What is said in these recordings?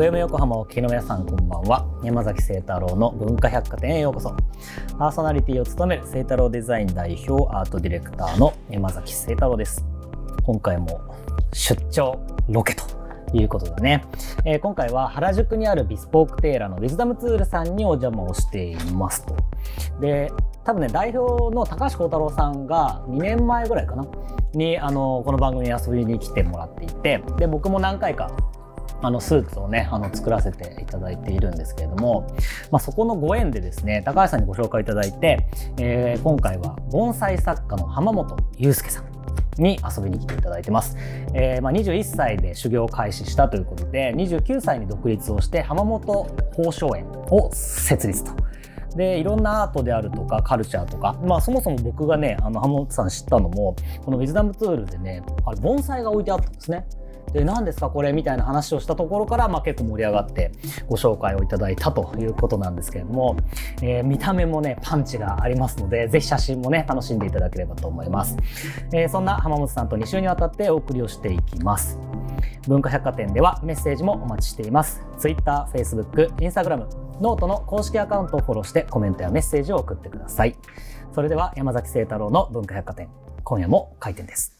FM 横浜をお聞きの皆さんこんばんは。山崎清太郎の文化百貨店へようこそ。パーソナリティを務める清太郎デザイン代表アートディレクターの山崎清太郎です。今回も出張ロケということでね、えー今回は原宿にあるビスポークテーラーのウィズダムツールさんにお邪魔をしていますと。で多分ね代表の高橋幸太郎さんが2年前ぐらいかなにあのこの番組に遊びに来てもらっていてで僕も何回かあのスーツをねあの作らせていただいているんですけれども、まあ、そこのご縁でですね高橋さんにご紹介いただいて、えー今回は盆栽作家の浜本祐介さんに遊びに来ていただいてます、えーまあ、21歳で修行を開始したということで29歳に独立をして浜本宝生園を設立と。でいろんなアートであるとかカルチャーとか、まあ、そもそも僕がねあの浜本さん知ったのもこのウィズダムツールでねあれ盆栽が置いてあったんですね。で何ですかこれみたいな話をしたところから、まあ、結構盛り上がってご紹介をいただいたということなんですけれども、えー見た目もねパンチがありますのでぜひ写真もね楽しんでいただければと思います、えーそんな浜本さんと2週にわたってお送りをしていきます。文化百貨店ではメッセージもお待ちしています。Twitter、Facebook、Instagram note の公式アカウントをフォローしてコメントやメッセージを送ってください。それでは山崎清太郎の文化百貨店今夜も開店です。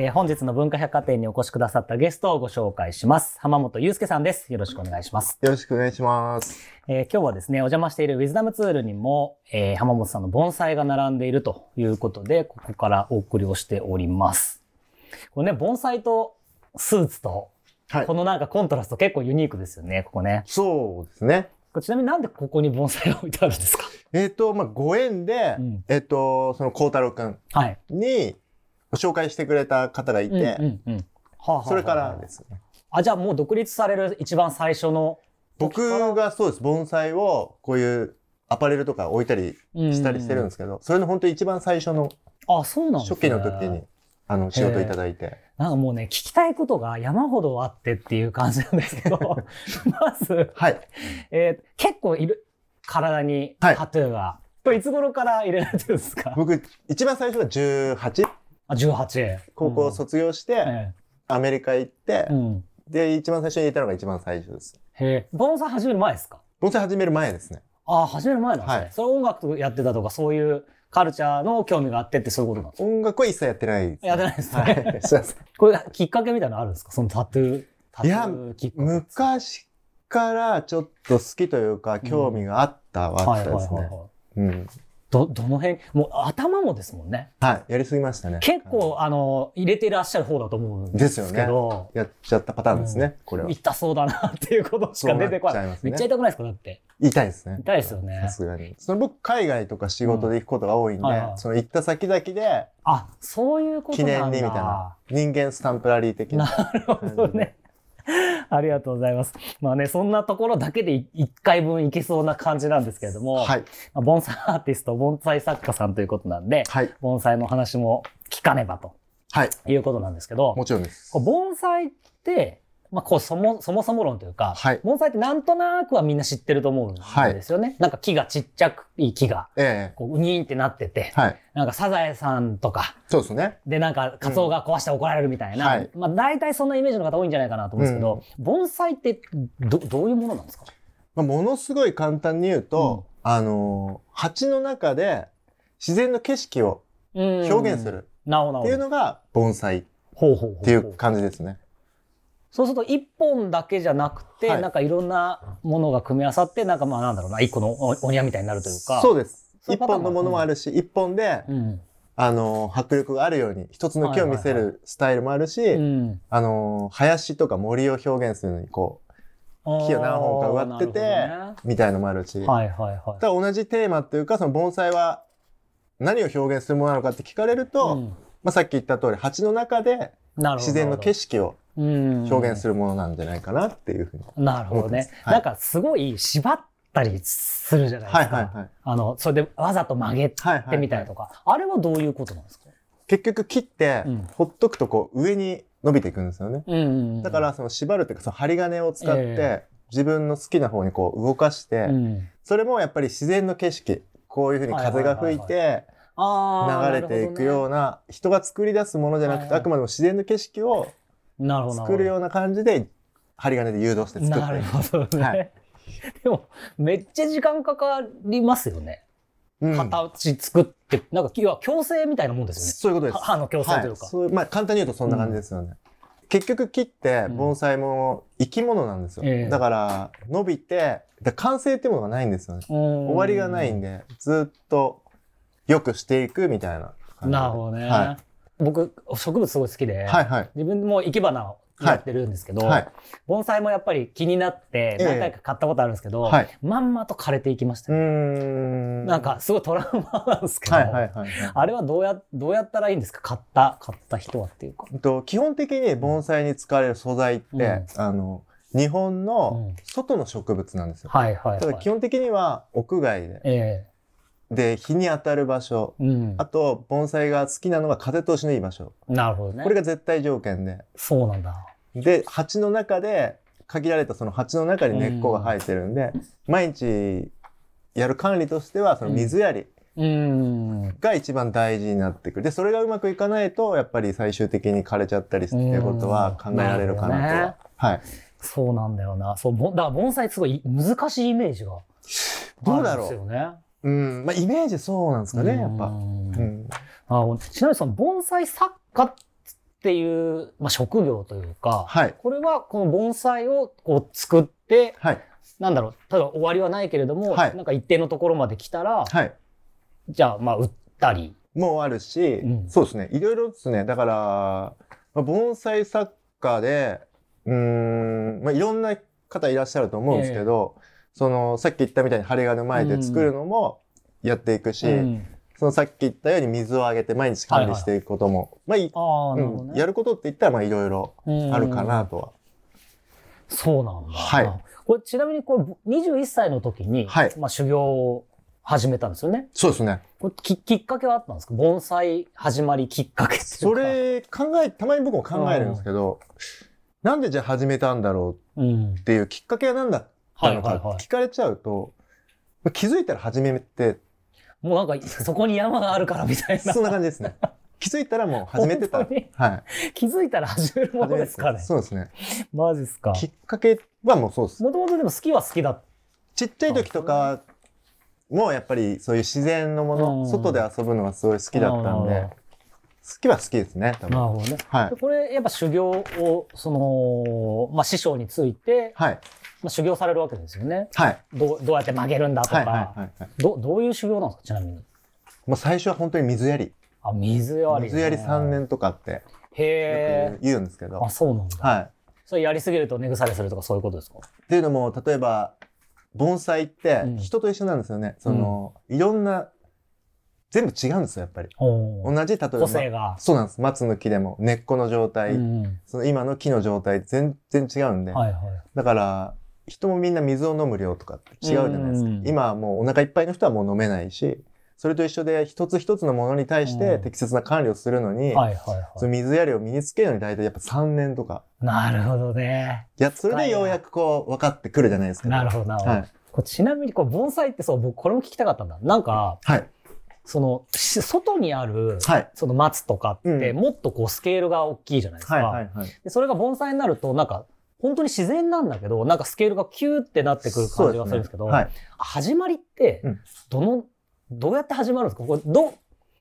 えー本日の文化百貨店にお越しくださったゲストをご紹介します。浜本祐介さんです。よろしくお願いします。よろしくお願いします。えー今日はですね、お邪魔しているウィズダムツールにも、えー浜本さんの盆栽が並んでいるということで、ここからお送りをしております。これね、盆栽とスーツと、はいこ。のなんかコントラスト結構ユニークですよね、ここね。そうですね。ちなみになんでここに盆栽が置いてあるんですか？えっ、と、まあ、ご縁で、うんえっ、と、その、孝太郎くんはい。にご紹介してくれた方がいて、うんうんうんはあはあはあそれからですね。あ、じゃあもう独立される一番最初の僕がそうです、盆栽をこういうアパレルとか置いたりしたりしてるんですけど、それの本当に一番最初のあ、そうなん。初期の時に、あの、仕事いただいて。なんかもうね、聞きたいことが山ほどあってっていう感じなんですけど、まず、はい。えー結構いる、体にはいタトゥーが。これいつ頃から入れられてるんですか？僕、一番最初が18、あ、18。高校卒業して、えアメリカ行って。で、一番最初に入れたのが一番最初です。へえ。盆栽始める前ですか？盆栽始める前ですね。あ、始める前なんですね。はいそれ音楽やってたとか、そういうカルチャーの興味があってってそういうことなんですか？音楽は一切やってないです、やってないですね。はい。すいません。これきっかけみたいなのあるんですか？そのタトゥー。タトゥいやーきっかけ。昔からちょっと好きというか、興味があったはあはいったですね。はいはいはい。うん。ど、どの辺？もう頭もですもんね。はい。やりすぎましたね。結構、あの、入れていらっしゃる方だと思うんでですよねすけど、やっちゃったパターンですね、これは。痛そうだなっていうことしか出てこない。ねめっちゃ痛くないですか？だって。痛いですね。痛いですよねさすがに。その僕、海外とか仕事で行くことが多いんで、うんはいはいその行った先々で、あ、そういうこと記なんだ。念にみたいな、人間スタンプラリー的な。なるほどね。ありがとうございます。まあね、そんなところだけで1回分いけそうな感じなんですけれども、はい。まあ盆栽アーティスト、盆栽作家さんということなんで、はい。盆栽の話も聞かねばとはい。いうことなんですけど、もちろんです。盆栽って、まあ、こうそもそもそも論というか、はい。盆栽ってなんとなくはみんな知ってると思うんですよね。なんか木がちっちゃくいい木がええ。こうウニーンってなってて、はい。なんかサザエさんとかそうですね。でなんかカツオが壊して怒られるみたいな、うんはい。まあ大体そんなイメージの方多いんじゃないかなと思うんですけど、盆栽ってどどういうものなんですか？まあ、ものすごい簡単に言うと、あのー鉢の中で自然の景色を表現する。っていう。のが盆栽っていう。感じですね。そうすると一本だけじゃなくて、はいなんかいろんなものが組み合わさって、なんかまあなんだろうな、一個のおお庭みたいになるというか。そうです。一そういうパターン本のものもあるし、一本で、うん。あのー迫力があるように、一つの木を見せはいはいるスタイルもあるし、うん。あのー林とか森を表現するのに、こう、木を何本か植わってて、あーなるみたいのもあるし、はいはいはい。ただ同じテーマっていうか、その盆栽は何を表現するものなのかって聞かれると、うんまあ、さっき言った通り、鉢の中で自然の景色を表現する。るものなんじゃないかなっていうふうに。なるほどね。はいなんかすごい縛ったりするじゃないですか。はいはいはい。あの、それでわざと曲げはいはい、てみたりとか。あれはどういうことなんですか？結局切ってうん、ほっとくとこう上に伸びていくんですよね。うんだからその縛るっていうか、その針金を使っえて、自分の好きな方にこう動かして、うんそれもやっぱり自然の景色、こういうふうに風が吹いはい流れていくような人が作り出すものじゃなくて、はいはいあくまでも自然の景色をなるほど。作るような感じで針金で誘導して作ってなるる。ほどね。はいでも、めっちゃ時間かかりますよね。うん形作って、なんか、要は矯正みたいなもんですそういうことです。よね。歯の矯正というか。はいそうまあ簡単に言うとそんな感じですよね。結局木って盆栽も生き物なんですよ。ええだから伸びて、完成っていうものがないんですよね。終終わりがないんで、ずっと良くしていくみたいな感じで。なるほどね。は僕、植物すごい好きで、はいはい。自分も生け花をやってるんですけど、はい。盆栽もやっぱり気になってええ何回か買ったことあるんですけど、はいまんまと枯れていきましたうーね、ん。なんかすごいトラウマなんですけど、はいはいはいはい。あれはどうやどうやったらいいんですか？買った買った人はっていうか。と基本的に盆栽に使われる素材って、うんあの、日本のうん外の植物なんですよ。はいはいはい。ただ基本的には屋外で、えで、日に当たる場所、えうんあ。と、盆栽が好きなのが風通しのいい場所。なるほどね。これが絶対条件で。そうなんだ。で、鉢の中で、限られたその鉢の中に根っこが生えてるんで、毎日やる管理としては、その水やり。が一番大事になってくる。で、それがうまくいかないと、やっぱり最終的に枯れちゃったりっていうことは考えられるかなとうんなるほどねは。はい。そうなんだよな。そう、ぼだから盆栽すごい難しいイメージがどうだろうですよね。うん。まあ、イメージそうなんですかね、やっぱ。うんうん。あちなみにその盆栽作家っていう、まあ、職業というか、はい。これはこの盆栽をこう作って、はい。なんだろう、例えば終わりはないけれども、はいなんか一定のところまで来たら、はい。じゃあまあ売ったり。もあるし、うんそうですね。いろいろですね。だから、まあ、盆栽作家で、うーん、まあ、いろんな方いらっしゃると思うんですけど、その、さっき言ったみたいに針金前で作るのもやっていくし、うんそのさっき言ったように水をあげて毎日管理していくことも、まあいい、ああ、なるほどね。うんやることって言ったらまあいろいろうんあるかなとは。そうなんだ。はいこれちなみにこれ21歳の時に、はいまあ修行を始めたんですよね。そうですね。これききっかけはあったんですか？盆栽始まりきっかけ。それ考え、たまに僕も考えるんですけど、なんでじゃあ始めたんだろううん。っていうきっかけは何だったのかはいはいはい聞かれちゃうと、気づいたら始めて、もうなんかそこに山があるからみたいな。そんな感じですね。気づいたらもう始めてた。はい。気づいたら始めるものですかね。そうですね。マジっすか。きっかけはもうそうです。もともとでも好きは好きだっちっちゃい時とかもやっぱりそういう自然のもうんの、外で遊ぶのがすごい好きだったんうんで、好きは好きですね、多分。なるほどね。はいで。これやっぱ修行を、その、まあ師匠について、はい。まあ、修行されるわけですよね。はい。どうどうやって曲げるんだとか、はい。はい。はいはい。どどういう修行なんですか？ちなみに。もう最初は本当に水やり。あ、水やり、水やり3。年とかってへよえく。言うんですけどあ、。そうなんだ。はい。それやりすぎると根腐れするとかそういうことですか？っていうのも、例えば、盆栽ってうん人と一緒なんですよね。その、いろんな、全部違うんですよ、やっぱり。同じ、例えば、個性が。そうなんです。松の木でも根っこの状態、うんその今の木の状態全然違うんで。はいはい。だから、人もみんな水を飲む量とかって違うじゃないですか。うん今はもうお腹いっぱいの人はもう飲めないし、それと一緒で一つ一つのものに対してうん適切な管理をするのに、はいはいはその水やりを身につけるのに大体やっぱ3年とか。い。なるほどね。いや、それでようやくこう分かってくるじゃないですか。なるほどなるほど。はい。これちなみにこう盆栽ってそう、僕これも聞きたかったんだ。なんか、はい。その、し外にある、はい。その松とかって、うんもっとこうスケールが大きいじゃないですか。はい。はい。はい。でそれが盆栽になると、なんか、本当に自然なんだけど、なんかスケールがキューってなってくる感じがするんですけど、はい。始まりってうん、どの、どうやって始まるんですか？これど、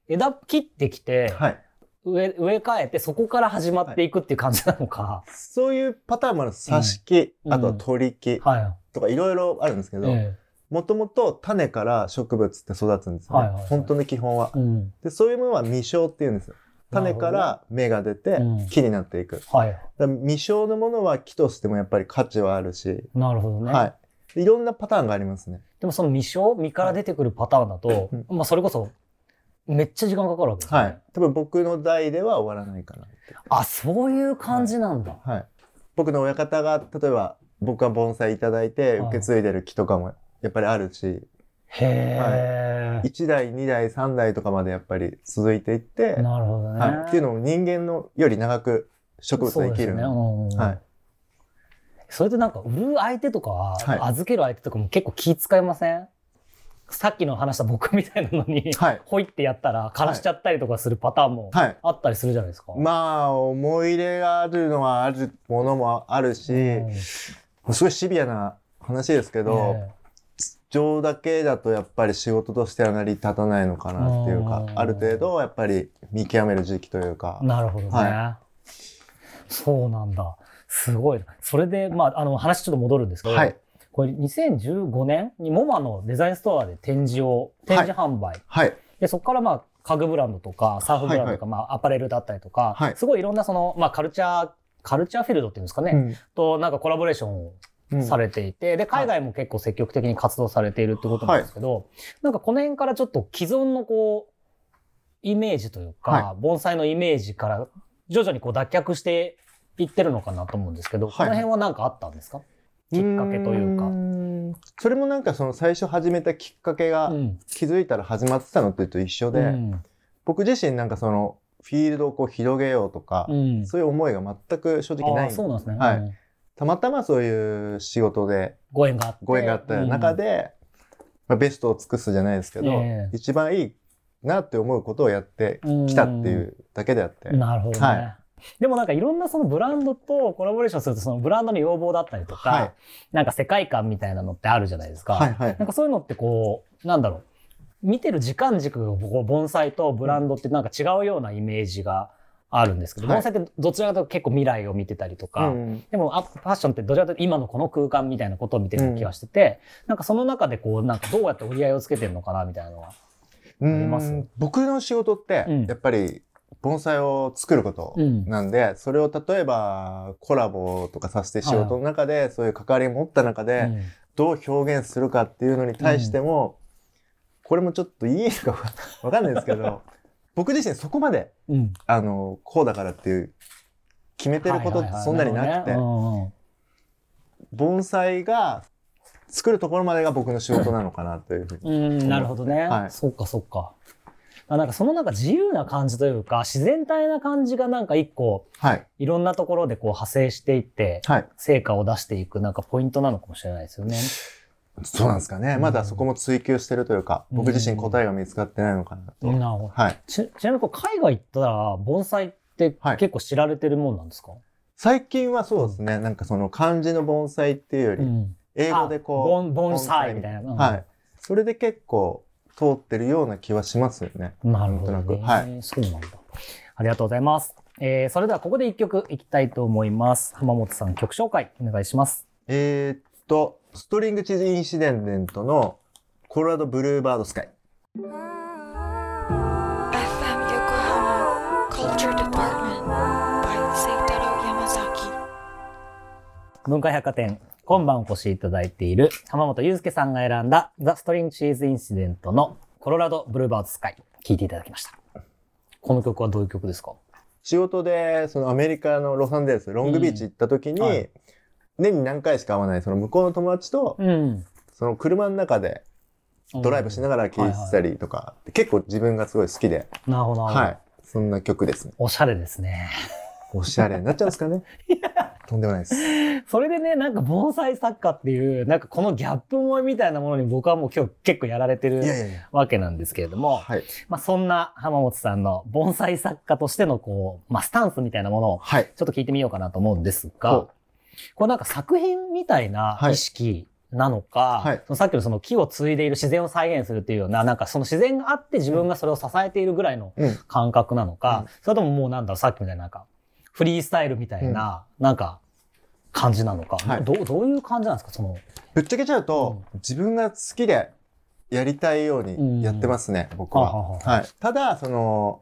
枝切ってきて、はい。植え、替えて、そこから始まっていくっていう感じなのか。そういうパターンもある。挿し木、うんあとは取り木はい。とかいろいろあるんですけど、えもともと種から植物って育つんですよね。はいはいはい本当の基本はえ。うん。で、そういうものは未生って言うんですよ。種から芽が出てうん木になっていく。はい。未生のものは木としてもやっぱり価値はあるし、なるほどね。はい。いろんなパターンがありますね。でもその未生、実から出てくるパターンだと、うんまあそれこそ、めっちゃ時間かかるわけですよね。はい。多分僕の代では終わらないかな。あ、そういう感じなんだ。はい。僕の親方が、例えば僕が盆栽いただいてはい受け継いでる木とかもやっぱりあるし、へえ、1代、2代、3代とかまでやっぱり続いていって、なるほどね。はい。っていうのも人間のより長く植物は生きるそうです。ねうんはい。それでなんか売る相手とかは、はい預ける相手とかも結構気使いません？さっきの話した僕みたいなのに、はい。ほいってやったら枯らしちゃったりとかするパターンもはい。あったりするじゃないですか。まあ、思い入れがあるのはあるものもあるし、うんすごいシビアな話ですけど、え情だけだとやっぱり仕事としては成り立たないのかなっていうかう、んある程度やっぱり見極める時期というかえ。なるほどね。はそうなんだ。すごいな。それで、まあ、あの、話ちょっと戻るんですけど、はい。これ2015年にモマのデザインストアで展示を、展示販売。はい。で、そこからまあ、家具ブランドとか、サーフブランドとか、まあ、アパレルだったりとか、はいすごいいろんなその、まあ、カルチャー、カルチャーフィールドっていうんですかね、うんと、なんかコラボレーションをうんされていて、で、海外も結構積極的に活動されているってことなんですけど、なんかこの辺からちょっと既存のこう、イメージというか、は盆栽のイメージから徐々にこう脱却していってるのかなと思うんですけど、はい。この辺は何かあったんですか？きっかけというか。それもなんかその最初始めたきっかけがうん。気づいたら始まってたのってと一緒で、うん。僕自身なんかそのフィールドをこう広げようとか、うん。そういう思いが全く正直ないあーそうなんですね。はい。うんたまたまそういう仕事でご縁があって。ご縁があった中で、まあ、ベストを尽くすじゃないですけど、ええ一番いいなって思うことをやってきたっていうだけであって、うんなるほどね。はいでもなんかいろんなそのブランドとコラボレーションするとそのブランドの要望だったりとか、はいなんか世界観みたいなのってあるじゃないですか。はいはいなんかそういうのってこう、なんだろう。見てる時間軸がこう盆栽とブランドってなんか違うようなイメージがあるんですけど、はい。盆栽ってどちらかというと結構未来を見てたりとか、うん。でもあファッションってどちらかというと今のこの空間みたいなことを見てる気がしてて、なんかその中でこうなんかどうやって折り合いをつけてるのかなみたいなのは。うります？ん僕の仕事ってうん。やっぱり盆栽を作ることうんなん。で、それを例えばコラボとかさせて仕事の中でそういう関わりを持った中でうん。どう表現するかっていうのに対しても、これもちょっといいのかわかんないですけど僕自身そこまでうんあのこうだからっていう決めてることってそんなになくて盆栽が作るところまでが僕の仕事なのかなというふうに。うんうん、なるほどね。はいそっかそっか。あなんかそのなんか自由な感じというか、自然体な感じがなんか一個、はい。いろんなところでこう派生していって、はい。成果を出していくなんかポイントなのかもしれないですよね。そうなんですかね。まだそこも追求してるというか、うん僕自身答えが見つかってないのかなと。なるほど。はい。ちちなみにこう海外行ったら、盆栽ってはい結構知られてるもんなんですか、最近はそうですね。なんかその漢字の盆栽っていうより、ん。英語でこう。盆栽みたいな。うんはい。それで結構通ってるような気はしますよね。なるほど、ね。なくはいそうなんだ。ありがとうございます。えー、それではここで一曲いきたいと思います。浜本さん曲紹介お願いします。えーっと、ストリングチーズインシデントのコロラドブルーバードスカイ。文化百貨店、今晩お越しいただいている浜本祐介さんが選んだザ・ストリングチーズインシデントのコロラドブルーバードスカイ、聴いていただきました。この曲はどういう曲ですか？仕事で、そのアメリカのロサンゼルス、ロングビーチ行った時に、うんはい年に何回しか会わない、その向こうの友達と、うん。その車の中でドライブしながら聴いてたりとか、結構自分がすごい好きで、なるほど。はい。そんな曲ですね。おしゃれですね。おしゃれになっちゃうんですかねとんでもないです。それでね、なんか盆栽作家っていう、なんかこのギャップ萌えみたいなものに僕はもう今日結構やられてる。わけなんですけれども、はい。まあそんな浜本さんの盆栽作家としてのこう、まあスタンスみたいなものをはい。ちょっと聞いてみようかなと思うんですほがう、これなんか作品みたいなはい。意識なのか、はい。そのさっきのその木を継いでいる自然を再現するっていうような、なんかその自然があって自分がそれを支えているぐらいのうん。感覚なのか、うん。それとももうなんだろう、さっきみたいななんか、フリースタイルみたいな、なんか、感じなのか、はい。どう、どういう感じなんですかその、ぶっちゃけちゃうと、自分が好きでやりたいようにやってますね、僕は。は。はい。ただ、その、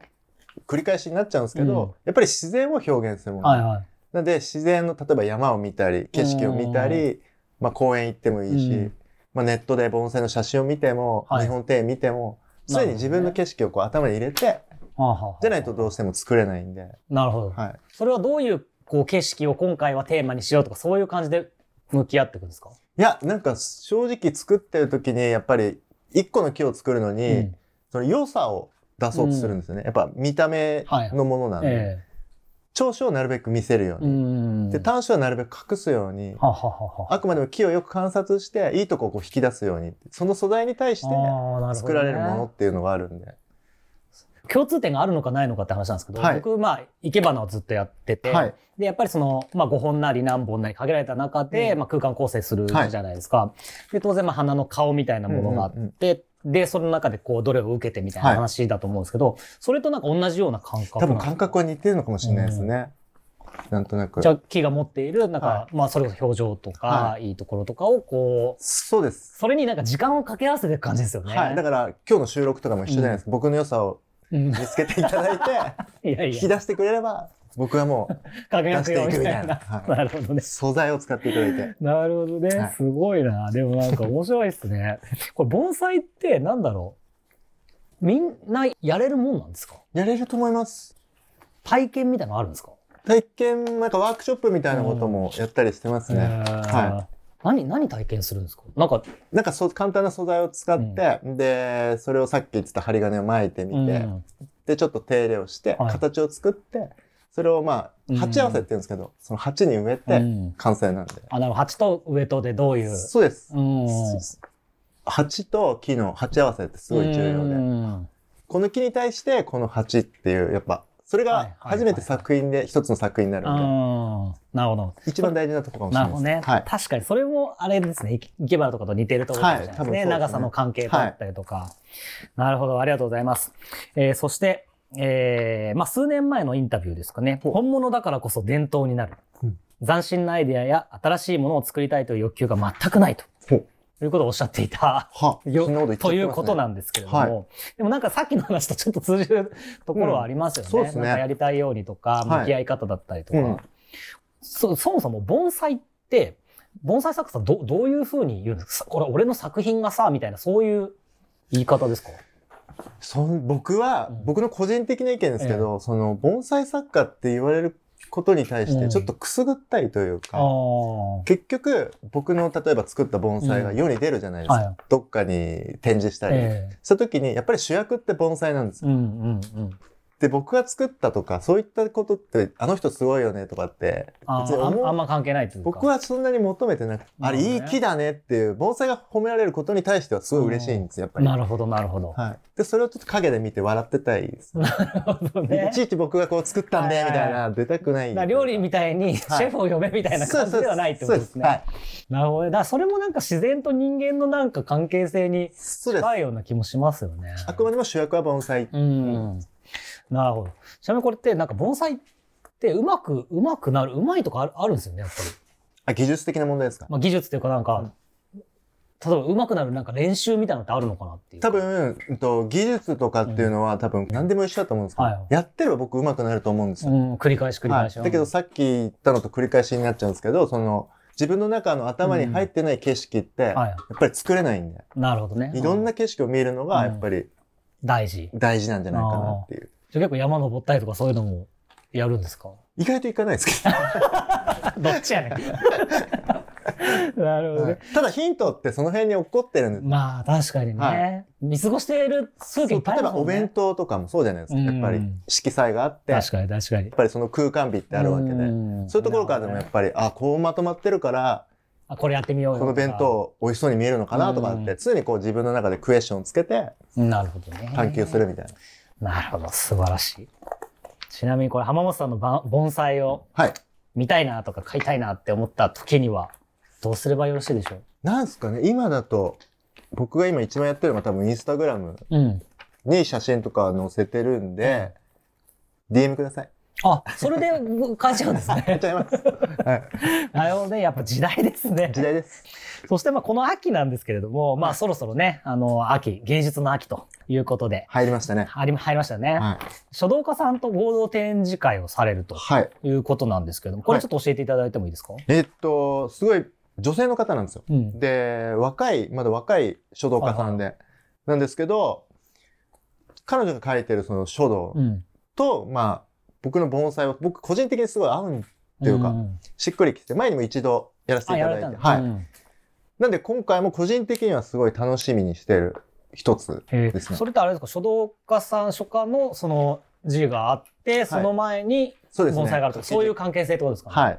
繰り返しになっちゃうんですけど、うん。やっぱり自然を表現するもの。はいはい。なので、自然の、例えば山を見たり、景色を見たり、まあ公園行ってもいいし、うん。まあネットで盆栽の写真を見ても、はい。日本庭園見ても、常に自分の景色をこう頭に入れて、じゃないとどうしても作れないんで、なるほど。はい。それはどういうこう景色を今回はテーマにしようとか、そういう感じで向き合っていくんですか？いや、なんか正直作ってる時に、やっぱり一個の木を作るのに、うん。その良さを出そうとするんですよね。やっぱ見た目のものなんで。え長所をなるべく見せるよううに。ん。で、短所はなるべく隠すように。はははは。あくまでも木をよく観察して、いいとこをこう引き出すように。その素材に対して作られるものっていうのがあるんで。共通点があるのかないのかって話なんですけど、はい僕、まあ、生け花をずっとやってて、はいで、やっぱりその、まあ、5本なり何本なり限られた中で、うんまあ、空間構成するじゃないですか。で、当然、まあ、花の顔みたいなものがあって、うんうんで、その中でこう、どれを受けてみたいなはい話だと思うんですけど、それとなんか同じような感覚多分感覚は似てるのかもしれないですね。なんとなくじ。ゃあ木が持っている、なんか、はまあ、それこそ表情とか、、はいいところとかをこう、そうです。それになんか時間を掛け合わせていく感じですよね。はい。だから今日の収録とかも一緒じゃないですか。僕の良さをうん、い見つけていただいて、やいや、引き出してくれれば、僕はも輝くよみたいな。なはいなるほどねう。素材を使っていただいて。なるほどね。はいすごいな。でもなんか面白いですね。これ盆栽ってなんだろう？みんなやれるもんなんですか？やれると思います。体験みたいなのあるんですか？体験、なんかワークショップみたいなこともやったりしてますね。は何、何体験するんですか？なんか、なんかそう簡単な素材を使って、で、それをさっき言ってた針金を巻いてみて、うんで、ちょっと手入れをして、はい形を作って、それをまうんあ、鉢合わせって言うんですけど、その鉢に植えうてん完成なんで。あ、なるほど。鉢と上とでどういう？そうです。うん。鉢と木の鉢合わせってすごい重要うで、んこの木に対してこの鉢っていう、やっぱ、それが初めて作品で一つの作品になるんで、うんなるほど。一番大事なところかもしれなるほどね。ないです。はい。確かに、それもあれですね。い生け花とかと似てるところですね長さの関係だったりとか。なるほど。ありがとうございます。えーそして、えーまあ、数年前のインタビューですかね。本物だからこそ伝統になる。うん。斬新なアイデアや新しいものを作りたいという欲求が全くないと。ほう。いうことをおっしゃっていた。は、よね。ということなんですけれども、はい。でもなんかさっきの話とちょっと通じるところはありますよね。うん。そうですね。なんかやりたいようにとか、はい。向き合い方だったりとか。うん。そそもそも盆栽って、盆栽作家さんどどういうふうに言うんですか？これ俺の作品がさ、みたいなそういう言い方ですか？そん僕は、うん僕の個人的な意見ですけど、その、盆栽作家って言われることに対しうんて、ちょっとくすぐったいというか、ああ。結局、僕の例えば作った盆栽が世に出るじゃないですか。はいどっかに展示したり。ええした時に、やっぱり主役って盆栽なんですよ。うんうんうん。で、僕が作ったとか、そういったことって、あの人すごいよねとかって、あ別にああんま関係ないというか。僕はそんなに求めてなくて、あれいい木だねっていう、盆栽が褒められることに対してはすごい嬉しいんですよ、やっぱり。なるほど、なるほど。はい。で、それをちょっと影で見て笑ってたいです。なるほどねい。ちいち僕がこう作ったんで、みたいな、出たくない。だから料理みたいにシェフを呼べみたいな感じではないってことですね。はい。なるほどね。だからそれもなんか自然と人間のなんか関係性に。近いような気もしますよね。あくまでも主役は盆栽。うん。なるほど。ちなみにこれってなんか盆栽ってうまく、うまくなる、うまいとかあるあるんですよね、やっぱり。あ、技術的な問題ですか？まあ技術っていうかなんか、例えばうまくなるなんか練習みたいなのってあるのかなっていう。多分、うんと、技術とかっていうのは多分何でも一緒だと思うんですけど、はいやってれば僕上手くなると思うんですよ。うん、繰り返し繰り返し。はい、だけどさっき言ったのと繰り返しになっちゃうんですけど、その、自分の中の頭に入ってない景色って、やはい。っぱり作れないんで、なるほどね。いろんな景色を見るのがやっぱり大事。大事なんじゃないかなっていう。結構山登ったりとかそういうのもやるんですか？意外といかないですけど っちやねん。なるほど、どねはい。ただヒントってその辺に起こってるんです。まあ確かにね、は見過ごしている風景いっぱいあ例えばお。弁当とかもそうじゃないですか。やっぱりうん色彩があって、やっ確かに確かに。ぱりその空間美ってあるわけで、んそういうところからでもやっぱり、あ、こうまとまってるから、あこれやってみようよこの弁当美味しそうに見えるのかなとかって、うん常にこう自分の中でクエスチョンをつけてなるほどね。探求するみたいな。なるほど、素晴らしい。ちなみにこれ浜本さんのば盆栽をはい。見たいなとか買いたいなって思った時にはどうすればよろしいでしょう？なんすかね、今だと、僕が今一番やってるのは多分インスタグラムうん。に写真とか載せてるんで、DM ください。あ、それで感じちゃうんですやっね。ちゃいます。はい。なるほどね。やっぱ時代ですね。時代です。そしてまあこの秋なんですけれども、まあそろそろね、あの秋、芸術の秋ということで、入りましたね。入り入りましたね。はい。書道家さんと合同展示会をされるとはい。いうことなんですけれども、これちょっと教えていただいてもいいですか、えっと、すごい女性の方なんですよ。うん。で、若い、まだ若い書道家さんで、なんですけど、彼女が書いてるその書道うん。と、まあ、僕の盆栽は、僕個人的にすごい合うん、ていうかんしっくりきて、前にも一度やらせてあ、いただいて。はい。うんなんで今回も個人的にはすごい楽しみにしてる一つですね。それってあれですか書道家さん、書家の、その、字があって、その前に。盆栽があるとか、そういう関係性ってことですか？ね。はい。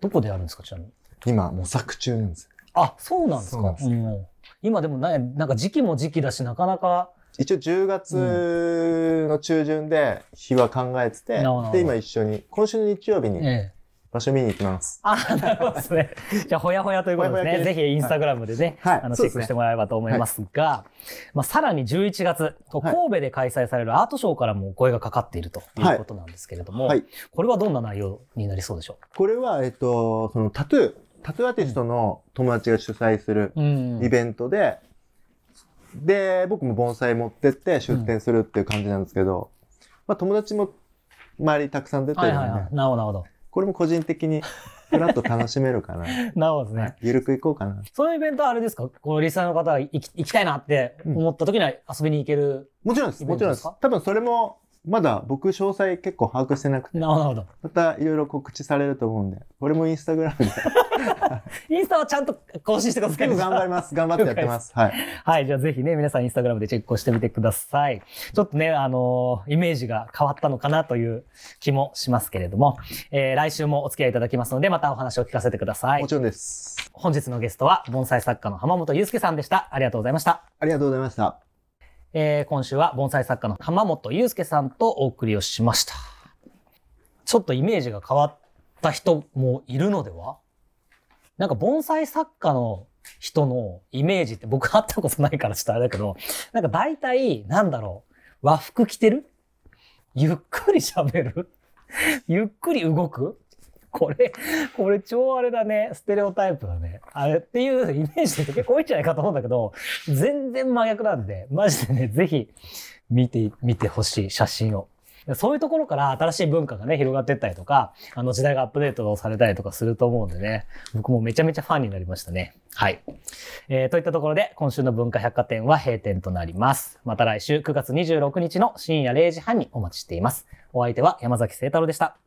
どこでやるんですか、ちなみに？今、模索中なんです。あ、そうなんですか。そうん今でもななんか時期も時期だし、なかなか、一応10月の中旬で日は考えてて、なるほど。で、今一緒に、今週の日曜日にええ。場所見に行きます。あ、なるほどですね。じゃあ、ほやほやということですね。ほやほや系。ぜひ、インスタグラムでね、はい。あの、チェックしてもらえればと思いますが、まあ、さらに11月、神戸で開催されるアートショーからもお声がかかっているということなんですけれども、はい。これはどんな内容になりそうでしょこれは、えっと、そのタトゥー、タトゥーアーティストの友達が主催するううん。イベントで、で、僕も盆栽持ってって出店するっていう感じなんですけど、まあ友達も周りにたくさん出てるんで、はいはいはい。なるほど、なるほど。これも個人的にふらっと楽しめるかな。なるほどですね。ゆるく行こうかな。そういうイベントはあれですか？このリスナーの方が行き行きたいなって思った時には遊びに行ける。もちろんです。もちろんですす。多分それも、まだ僕詳細結構把握してなくて、なるほど。またいろいろ告知されると思うんで、これもインスタグラムで。インスタはちゃんと更新してください。結構頑張ります。頑張ってやってます。はい。はい。じゃあぜひね、皆さんインスタグラムでチェックをしてみてください。ちょっとね、あのーイメージが変わったのかなという気もしますけれども、えー来週もお付き合いいただきますので、またお話を聞かせてくださいも。ちろんです。本日のゲストは、盆栽作家の浜本祐介さんでした。ありがとうございました。ありがとうございました。えー今週は盆栽作家の浜本祐介さんとお送りをしました。ちょっとイメージが変わった人もいるのでは？なんか盆栽作家の人のイメージって 僕会ったことないからちょっとあれだけど、なんか大体、なんだろう、和服着てる？ゆっくり喋る？ゆっくり動く？これ、これ超あれだね。ステレオタイプだね。あれっていうイメージって結構多いんじゃないかと思うんだけど、全然真逆なんで、マジでね、ぜひ見て、見てほしい写真を。そういうところから新しい文化がね、広がっていったりとか、あの時代がアップデートされたりとかすると思うんでね、僕もめちゃめちゃファンになりましたね。はい。えーといったところで、今週の文化百貨店は閉店となります。また来週9月26日の深夜0時半にお待ちしています。お相手は山崎聖太郎でした。